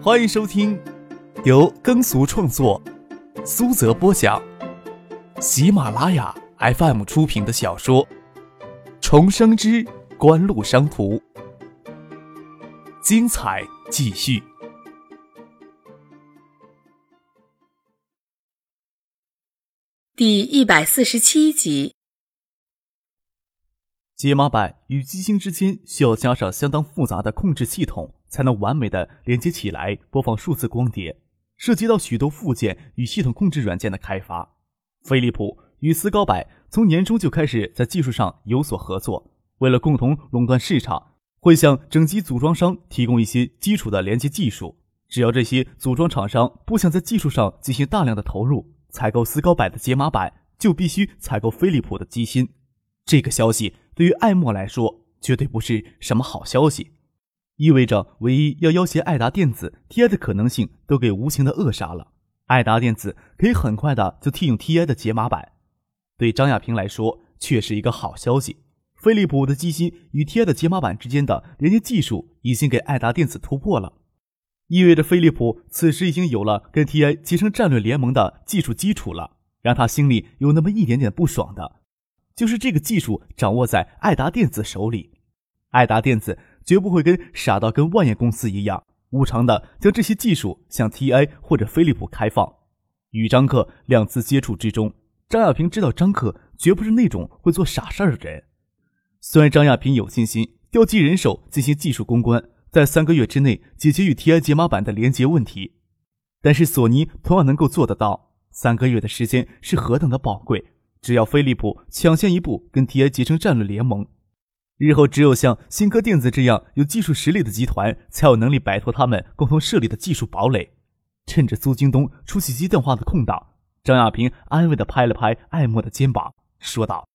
欢迎收听由耕俗创作、苏泽播讲、喜马拉雅 FM 出品的小说《重生之官路商途》，精彩继续，第一百四十七集。解码板与机芯之间需要加上相当复杂的控制系统，才能完美的连接起来播放数字光碟，涉及到许多附件与系统控制软件的开发。飞利浦与斯高柏从年初就开始在技术上有所合作，为了共同垄断市场，会向整机组装商提供一些基础的连接技术。只要这些组装厂商不想在技术上进行大量的投入，采购斯高柏的解码板，就必须采购飞利浦的机芯。这个消息。对于爱默来说，绝对不是什么好消息，意味着唯一要要挟爱达电子 TI 的可能性都给无情的扼杀了。爱达电子可以很快的就替用 TI 的解码板，对张亚平来说却是一个好消息。飞利浦的机芯与 TI 的解码板之间的连接技术已经给爱达电子突破了，意味着飞利浦此时已经有了跟 TI 结成战略联盟的技术基础了。让他心里有那么一点点不爽的。就是这个技术掌握在爱达电子手里，爱达电子绝不会跟傻到跟万业公司一样，无偿的将这些技术向 TI 或者飞利浦开放。与张克两次接触之中，张亚平知道张克绝不是那种会做傻事儿的人。虽然张亚平有信心调集人手进行技术攻关，在三个月之内解决与 TI 解码板的连接问题，但是索尼同样能够做得到。三个月的时间是何等的宝贵。只要飞利浦抢先一步跟 TI 结成战略联盟，日后只有像新科电子这样有技术实力的集团，才有能力摆脱他们共同设立的技术堡垒。趁着苏京东出去接电话的空档，张亚平安慰地拍了拍艾默的肩膀，说道：“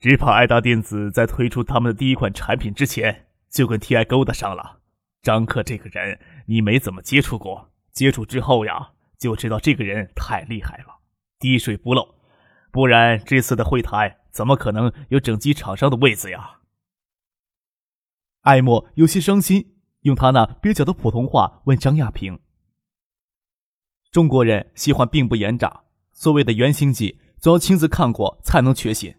只怕爱达电子在推出他们的第一款产品之前，就跟 TI 勾搭上了。张克这个人，你没怎么接触过，接触之后呀，就知道这个人太厉害了。”滴水不漏，不然这次的会谈怎么可能有整机厂商的位子呀？艾默有些伤心，用他那蹩脚的普通话问张亚平：“中国人喜欢并不言诈，所谓的原型机，总要亲自看过才能确信。”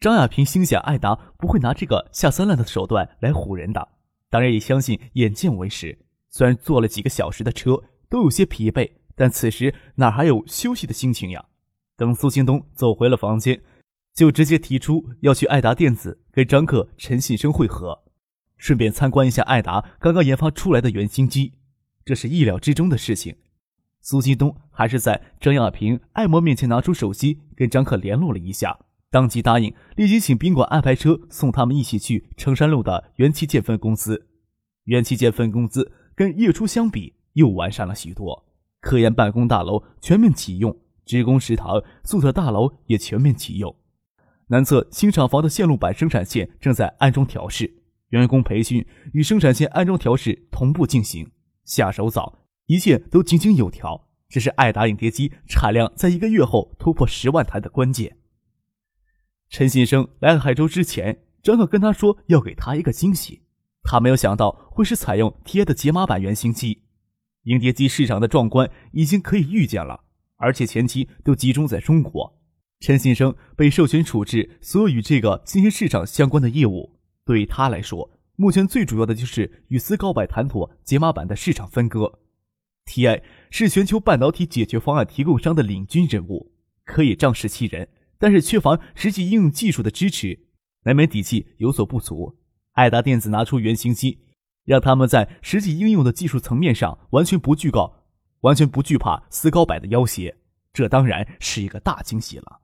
张亚平心想，艾达不会拿这个下三滥的手段来唬人的，当然也相信眼见为实。虽然坐了几个小时的车，都有些疲惫。但此时哪还有休息的心情呀？等苏京东走回了房间，就直接提出要去爱达电子跟张克、陈信生会合，顺便参观一下爱达刚刚研发出来的原型机。这是意料之中的事情。苏京东还是在张亚平、艾摩面前拿出手机跟张克联络了一下，当即答应立即请宾馆安排车送他们一起去成山路的元器件分公司。元器件分公司跟月初相比又完善了许多。科研办公大楼全面启用，职工食堂、宿舍大楼也全面启用。南侧新厂房的线路板生产线正在安装调试，员工培训与生产线安装调试同步进行。下手早，一切都井井有条。这是爱达影碟机产量在一个月后突破十万台的关键。陈新生来海州之前，张可跟他说要给他一个惊喜，他没有想到会是采用 TI 的解码板原型机。影碟机市场的壮观已经可以预见了，而且前期都集中在中国。陈先生被授权处置所有与这个新兴市场相关的业务，对于他来说，目前最主要的就是与斯高柏谈妥解码板的市场分割。TI 是全球半导体解决方案提供商的领军人物，可以仗势欺人，但是缺乏实际应用技术的支持，难免底气有所不足。爱达电子拿出原型机。让他们在实际应用的技术层面上完全不惧高，完全不惧怕斯高柏的要挟，这当然是一个大惊喜了。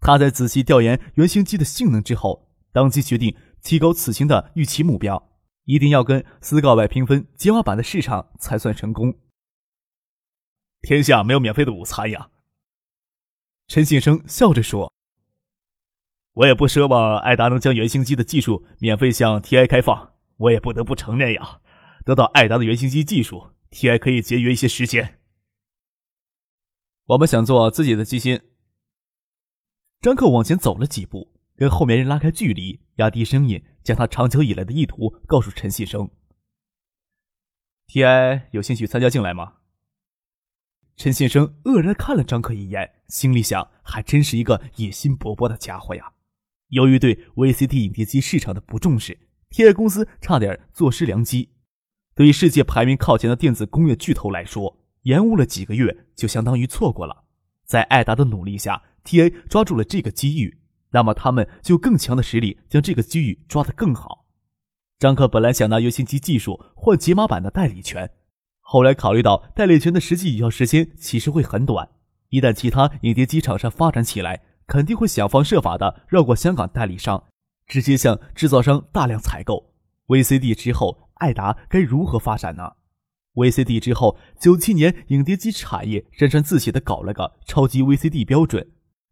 他在仔细调研原型机的性能之后，当即决定提高此行的预期目标，一定要跟斯高柏平分解码板的市场才算成功。天下没有免费的午餐呀，陈信生笑着说：“我也不奢望艾达能将原型机的技术免费向 TI 开放。”我也不得不承认呀，得到艾达的原型机技术，TI 可以节约一些时间。我们想做自己的机芯。张克往前走了几步，跟后面人拉开距离，压低声音，将他长久以来的意图告诉陈信生。？TI 有兴趣参加进来吗？陈先生愕然看了张克一眼，心里想：还真是一个野心勃勃的家伙呀。由于对 VCD 影碟机市场的不重视，TI 公司差点坐失良机。对于世界排名靠前的电子工业巨头来说，延误了几个月就相当于错过了。在艾达的努力下，TA 抓住了这个机遇，那么他们就更强的实力将这个机遇抓得更好。张克本来想拿游戏机技术换解码版的代理权。后来考虑到代理权的实际有效时间其实会很短，一旦其他影碟机厂商发展起来，肯定会想方设法的绕过香港代理商，直接向制造商大量采购 VCD。之后，艾达该如何发展呢？VCD 之后，九七年影碟机产业沾沾自喜的搞了个超级 VCD 标准，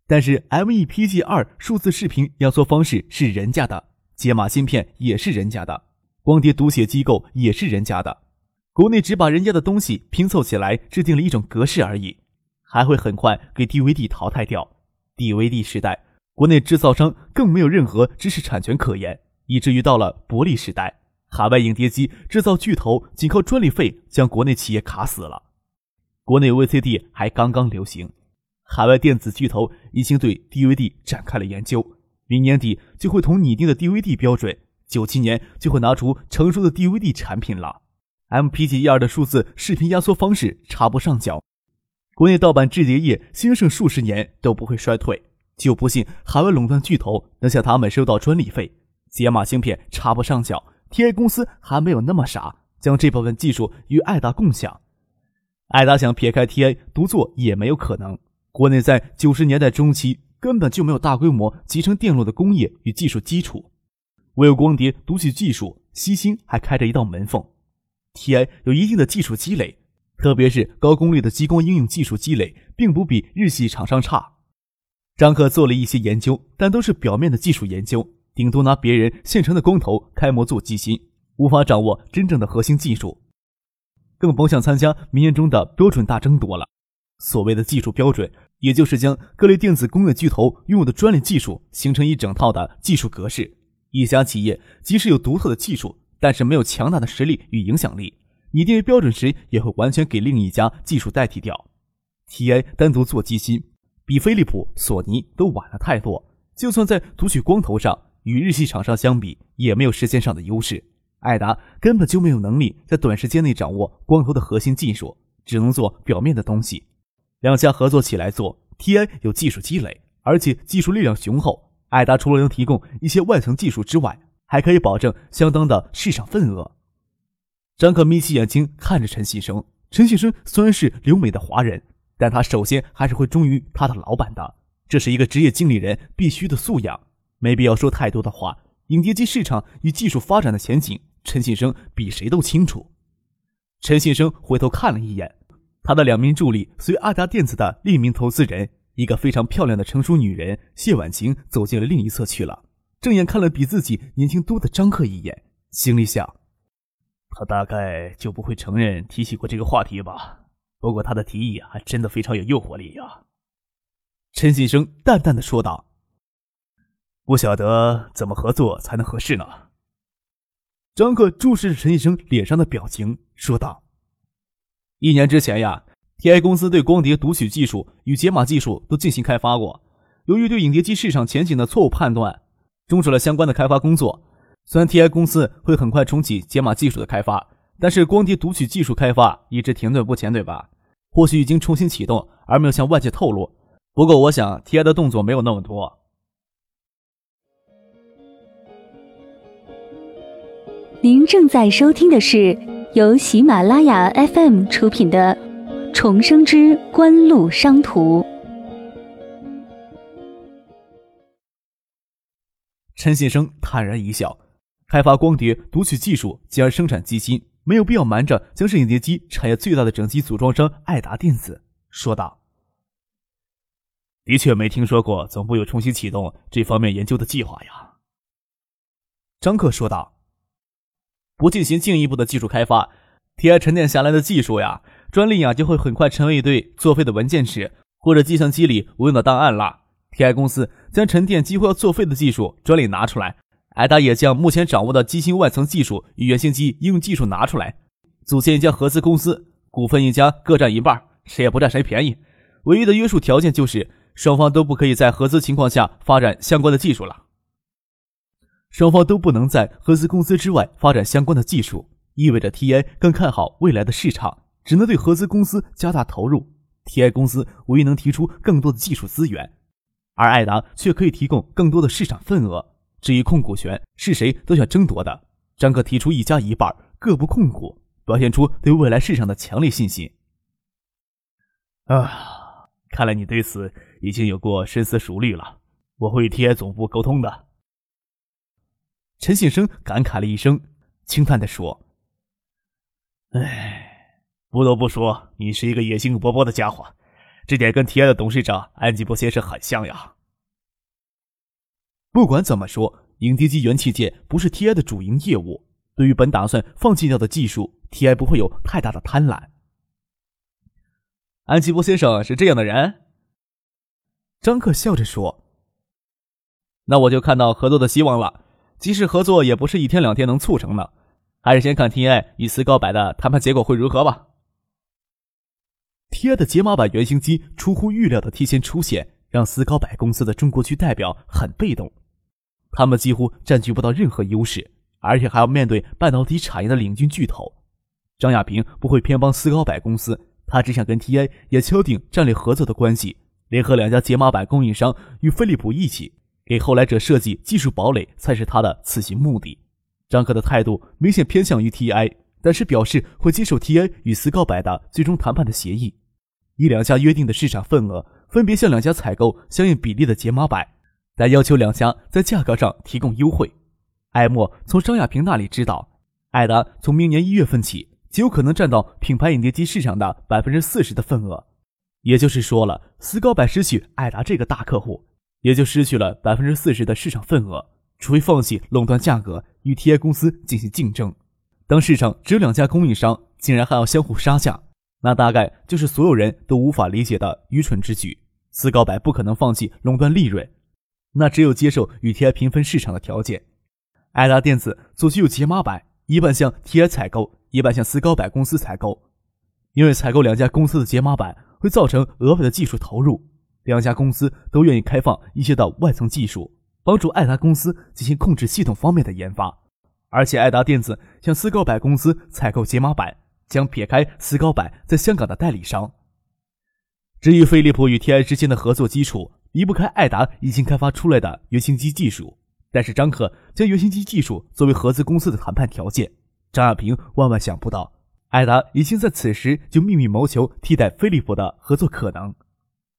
但是 MEPG 二数字视频压缩方式是人家的，解码芯片也是人家的，光碟读写机构也是人家的。国内只把人家的东西拼凑起来，制定了一种格式而已，还会很快给 DVD 淘汰掉。DVD 时代，国内制造商更没有任何知识产权可言，以至于到了薄利时代，海外影碟机制造巨头仅靠专利费将国内企业卡死了。国内 VCD 还刚刚流行，海外电子巨头已经对 DVD 展开了研究，明年底就会同拟定的 DVD 标准，九七年就会拿出成熟的 DVD 产品了。MPG 二的数字视频压缩方式插不上脚，国内盗版制碟业兴盛数十年都不会衰退，就不信海外垄断巨头能向他们收到专利费。解码芯片插不上脚，TI 公司还没有那么傻，将这部分技术与爱达共享。爱达想撇开 TI 独做也没有可能。国内在九十年代中期根本就没有大规模集成电路的工业与技术基础，唯有光碟读取技术，西星还开着一道门缝。TI 有一定的技术积累，特别是高功率的激光应用技术积累，并不比日系厂商差。张克做了一些研究，但都是表面的技术研究，顶多拿别人现成的光头开模做机芯，无法掌握真正的核心技术，更甭想参加明年中的标准大争夺了。所谓的技术标准，也就是将各类电子工业巨头拥有的专利技术形成一整套的技术格式。一家企业即使有独特的技术，但是没有强大的实力与影响力，拟定标准时也会完全给另一家技术代替掉。TI 单独做机芯，比飞利浦、索尼都晚了太多。就算在读取光头上与日系厂商相比，也没有时间上的优势。爱达根本就没有能力在短时间内掌握光头的核心技术，只能做表面的东西。两家合作起来做，TI 有技术积累，而且技术力量雄厚。爱达除了能提供一些外层技术之外，还可以保证相当的市场份额。张可眯起眼睛看着陈信生。陈信生虽然是留美的华人，但他首先还是会忠于他的老板的，这是一个职业经理人必须的素养。没必要说太多的话。影碟机市场与技术发展的前景，陈信生比谁都清楚。陈信生回头看了一眼，他的两名助理随阿达电子的另一名投资人，一个非常漂亮的成熟女人谢婉晴，走进了另一侧去了。正眼看了比自己年轻多的张克一眼，心里想：他大概就不会承认提起过这个话题吧。不过他的提议还真的非常有诱惑力呀。陈信生淡淡的说道：“不晓得怎么合作才能合适呢？”张克注视着陈医生脸上的表情，说道：“一年之前呀，TI 公司对光碟读取技术与解码技术都进行开发过，由于对影碟机市场前景的错误判断。”终止了相关的开发工作。虽然 TI 公司会很快重启解码技术的开发，但是光碟读取技术开发一直停顿不前，对吧？或许已经重新启动，而没有向外界透露。不过，我想 TI 的动作没有那么多。您正在收听的是由喜马拉雅 FM 出品的《重生之官路商途》。陈先生坦然一笑：“开发光碟读取技术，进而生产机芯，没有必要瞒着将是影碟机产业最大的整机组装商爱达电子。”说道：“的确没听说过总部有重新启动这方面研究的计划呀。”张克说道：“不进行进一步的技术开发，TI 沉淀下来的技术呀、专利呀，就会很快成为一堆作废的文件纸或者计算机里无用的档案了。” TI 公司将沉淀几乎要作废的技术专利拿出来，艾达也将目前掌握的机芯外层技术与原型机应用技术拿出来，组建一家合资公司，股份一家各占一半，谁也不占谁便宜。唯一的约束条件就是双方都不可以在合资情况下发展相关的技术了。双方都不能在合资公司之外发展相关的技术，意味着 TI 更看好未来的市场，只能对合资公司加大投入。TI 公司唯一能提出更多的技术资源，而艾达却可以提供更多的市场份额。至于控股权，是谁都想争夺的。张克提出一家一半，各不控股，表现出对未来市场的强烈信心。啊，看来你对此已经有过深思熟虑了。我会与 TI 总部沟通的。陈信生感慨了一声，轻叹地说：“哎，不得不说，你是一个野心勃勃的家伙，这点跟 TI 的董事长安吉波先生很像呀。”不管怎么说，影碟机元器件不是 TI 的主营业务。对于本打算放弃掉的技术，TI 不会有太大的贪婪。安吉波先生是这样的人，张克笑着说：“那我就看到合作的希望了。”即使合作也不是一天两天能促成的，还是先看 TI 与斯高柏的谈判结果会如何吧。TI 的解码版原型机出乎预料的提前出现，让斯高柏公司的中国区代表很被动，他们几乎占据不到任何优势，而且还要面对半导体产业的领军巨头。张亚平不会偏帮斯高柏公司，他只想跟 TI 也敲定战略合作的关系，联合两家解码板供应商与飞利浦一起。给后来者设计技术堡垒才是他的此行目的。张克的态度明显偏向于 TI，但是表示会接受 TI 与斯高柏的最终谈判的协议，以两家约定的市场份额分别向两家采购相应比例的解码板，但要求两家在价格上提供优惠。艾默从张亚平那里知道，艾达从明年一月份起极有可能占到品牌影碟机市场的百分之四十的份额，也就是说了，斯高柏失去艾达这个大客户。也就失去了百分之四十的市场份额，除非放弃垄断价格与 TI 公司进行竞争。当市场只有两家供应商，竟然还要相互杀价，那大概就是所有人都无法理解的愚蠢之举。斯高柏不可能放弃垄断利润，那只有接受与 TI 平分市场的条件。爱达电子所需有解码板，一半向 TI 采购，一半向斯高柏公司采购。因为采购两家公司的解码板会造成额外的技术投入。两家公司都愿意开放一些的外层技术，帮助爱达公司进行控制系统方面的研发。而且，爱达电子向斯高柏公司采购解码板，将撇开斯高柏在香港的代理商。至于飞利浦与 TI 之间的合作基础，离不开爱达已经开发出来的原型机技术。但是，张可将原型机技术作为合资公司的谈判条件，张亚平万万想不到，爱达已经在此时就秘密谋求替代飞利浦的合作可能。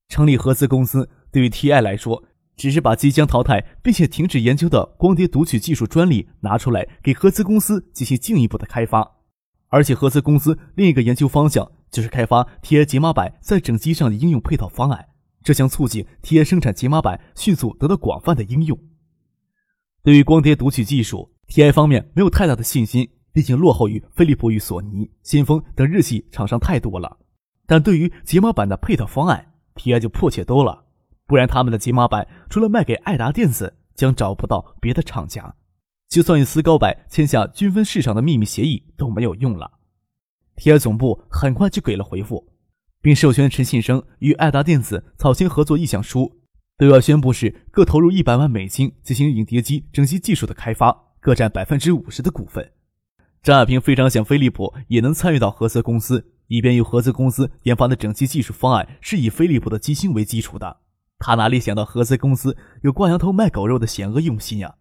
成立合资公司对于 TI 来说，只是把即将淘汰并且停止研究的光碟读取技术专利拿出来给合资公司进行进一步的开发。而且合资公司另一个研究方向就是开发 TI 解码板在整机上的应用配套方案，这将促进 TI 生产解码板迅速得到广泛的应用。对于光碟读取技术，TI 方面没有太大的信心，毕竟落后于飞利浦与索尼、先锋等日系厂商太多了。但对于解码板的配套方案，TI 就迫切多了，不然他们的解码板除了卖给爱达电子，将找不到别的厂家。就算与斯高柏签下均分市场的秘密协议都没有用了。TI 总部很快就给了回复，并授权陈信生与爱达电子草签合作意向书，对外宣布是各投入一百万美金进行影碟机整机技术的开发，各占百分之五十的股份。张亚平非常想飞利浦也能参与到合资公司。以便由合资公司研发的整机技术方案是以飞利浦的机芯为基础的，他哪里想到合资公司有挂羊头卖狗肉的险恶用心呀？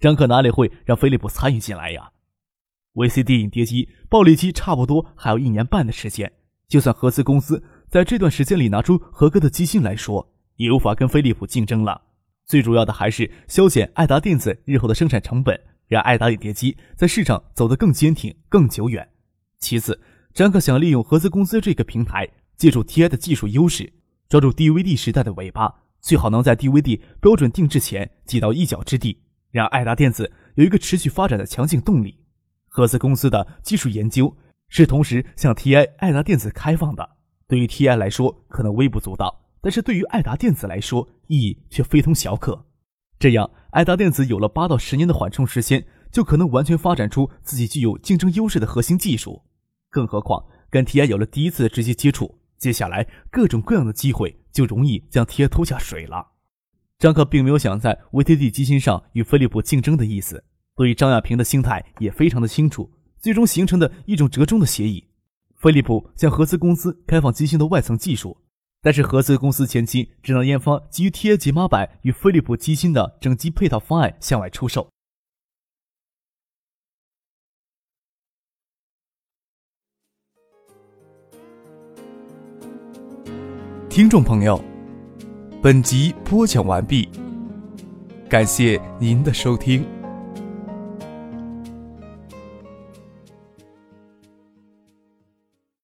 张克哪里会让飞利浦参与进来呀？VCD 影碟机暴力机差不多还有一年半的时间，就算合资公司在这段时间里拿出合格的机芯来说，也无法跟飞利浦竞争了。最主要的还是削减爱达电子日后的生产成本，让爱达影碟机在市场走得更坚挺、更久远。其次。张克想利用合资公司这个平台，借助 TI 的技术优势，抓住 DVD 时代的尾巴，最好能在 DVD 标准定制前挤到一脚之地，让爱达电子有一个持续发展的强劲动力。合资公司的技术研究是同时向 TI、爱达电子开放的，对于 TI 来说可能微不足道，但是对于爱达电子来说意义却非同小可。这样，爱达电子有了八到十年的缓冲时间，就可能完全发展出自己具有竞争优势的核心技术。更何况跟 TI 有了第一次直接接触，接下来各种各样的机会就容易将 TI 拖下水了。张克并没有想在 VTD 机芯上与飞利浦竞争的意思，对于张亚平的心态也非常的清楚，最终形成的一种折中的协议。飞利浦向合资公司开放机芯的外层技术，但是合资公司前期只能研发基于 TI 解码板与飞利浦机芯的整机配套方案向外出售。听众朋友，本集播讲完毕，感谢您的收听。